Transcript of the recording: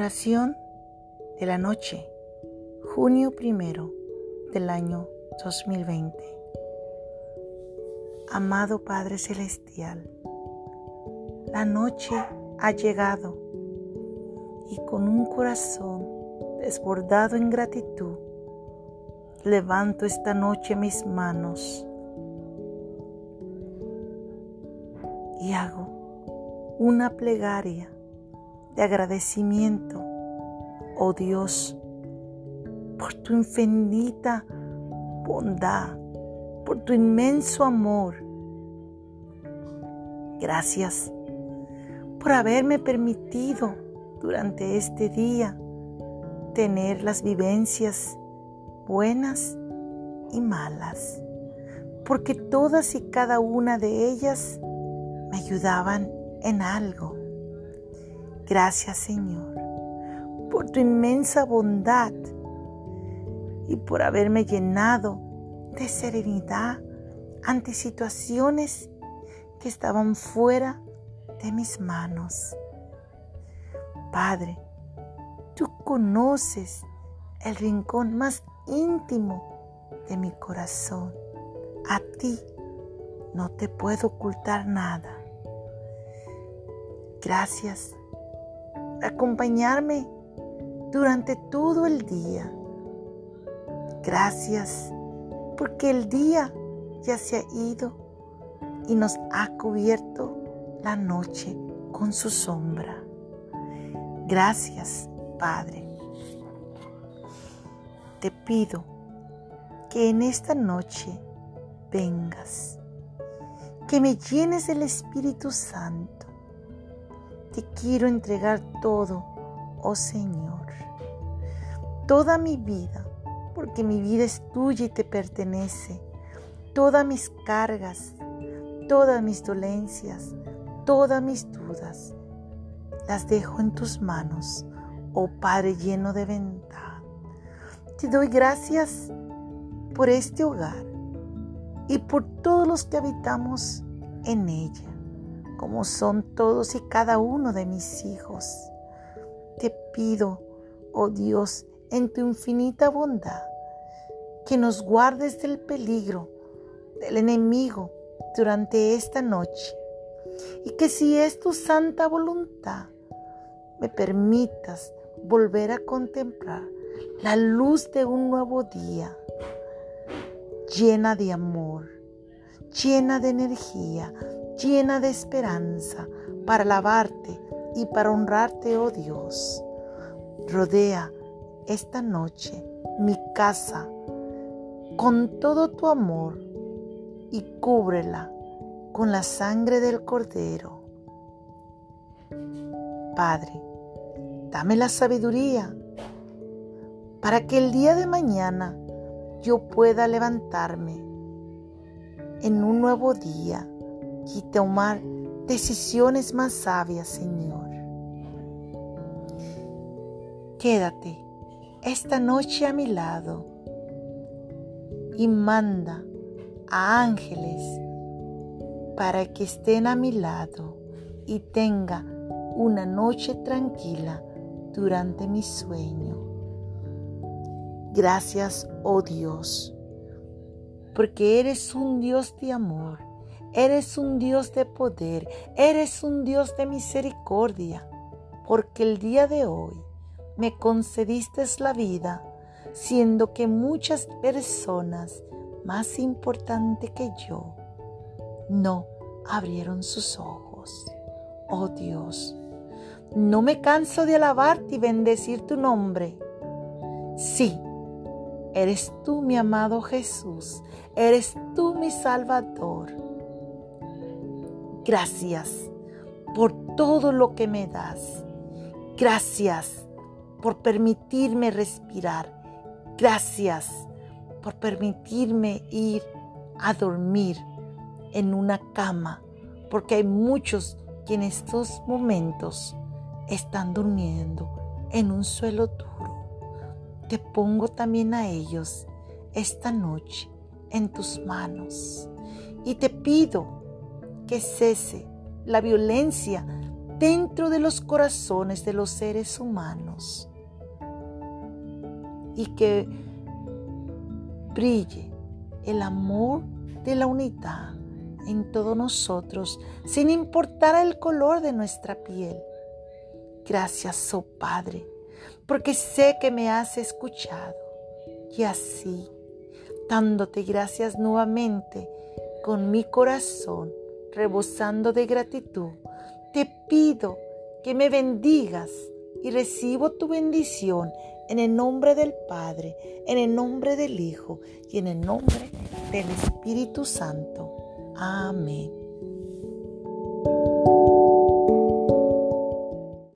Oración de la noche, junio primero del año 2020. Amado Padre Celestial, la noche ha llegado y con un corazón desbordado en gratitud, levanto esta noche mis manos y hago una plegaria de agradecimiento, oh Dios, por tu infinita bondad, por tu inmenso amor. Gracias por haberme permitido durante este día tener las vivencias buenas y malas, porque todas y cada una de ellas me ayudaban en algo. Gracias Señor por tu inmensa bondad y por haberme llenado de serenidad ante situaciones que estaban fuera de mis manos. Padre, tú conoces el rincón más íntimo de mi corazón. A ti no te puedo ocultar nada. Gracias acompañarme durante todo el día. Gracias porque el día ya se ha ido y nos ha cubierto la noche con su sombra. Gracias, Padre. Te pido que en esta noche vengas, que me llenes del Espíritu Santo te quiero entregar todo, oh Señor. Toda mi vida, porque mi vida es tuya y te pertenece. Todas mis cargas, todas mis dolencias, todas mis dudas, las dejo en tus manos, oh Padre lleno de bondad. Te doy gracias por este hogar y por todos los que habitamos en ella como son todos y cada uno de mis hijos. Te pido, oh Dios, en tu infinita bondad, que nos guardes del peligro del enemigo durante esta noche y que si es tu santa voluntad, me permitas volver a contemplar la luz de un nuevo día, llena de amor, llena de energía, llena de esperanza para alabarte y para honrarte, oh Dios. Rodea esta noche mi casa con todo tu amor y cúbrela con la sangre del Cordero. Padre, dame la sabiduría para que el día de mañana yo pueda levantarme en un nuevo día y tomar decisiones más sabias, Señor. Quédate esta noche a mi lado y manda a ángeles para que estén a mi lado y tenga una noche tranquila durante mi sueño. Gracias, oh Dios, porque eres un Dios de amor Eres un Dios de poder, eres un Dios de misericordia, porque el día de hoy me concediste la vida, siendo que muchas personas más importantes que yo no abrieron sus ojos. Oh Dios, no me canso de alabarte y bendecir tu nombre. Sí, eres tú mi amado Jesús, eres tú mi Salvador. Gracias por todo lo que me das. Gracias por permitirme respirar. Gracias por permitirme ir a dormir en una cama, porque hay muchos que en estos momentos están durmiendo en un suelo duro. Te pongo también a ellos esta noche en tus manos y te pido que cese la violencia dentro de los corazones de los seres humanos y que brille el amor de la unidad en todos nosotros, sin importar el color de nuestra piel. Gracias, oh Padre, porque sé que me has escuchado. Y así, dándote gracias nuevamente, con mi corazón rebosando de gratitud, te pido que me bendigas y recibo tu bendición en el nombre del Padre, en el nombre del Hijo y en el nombre del Espíritu Santo. Amén.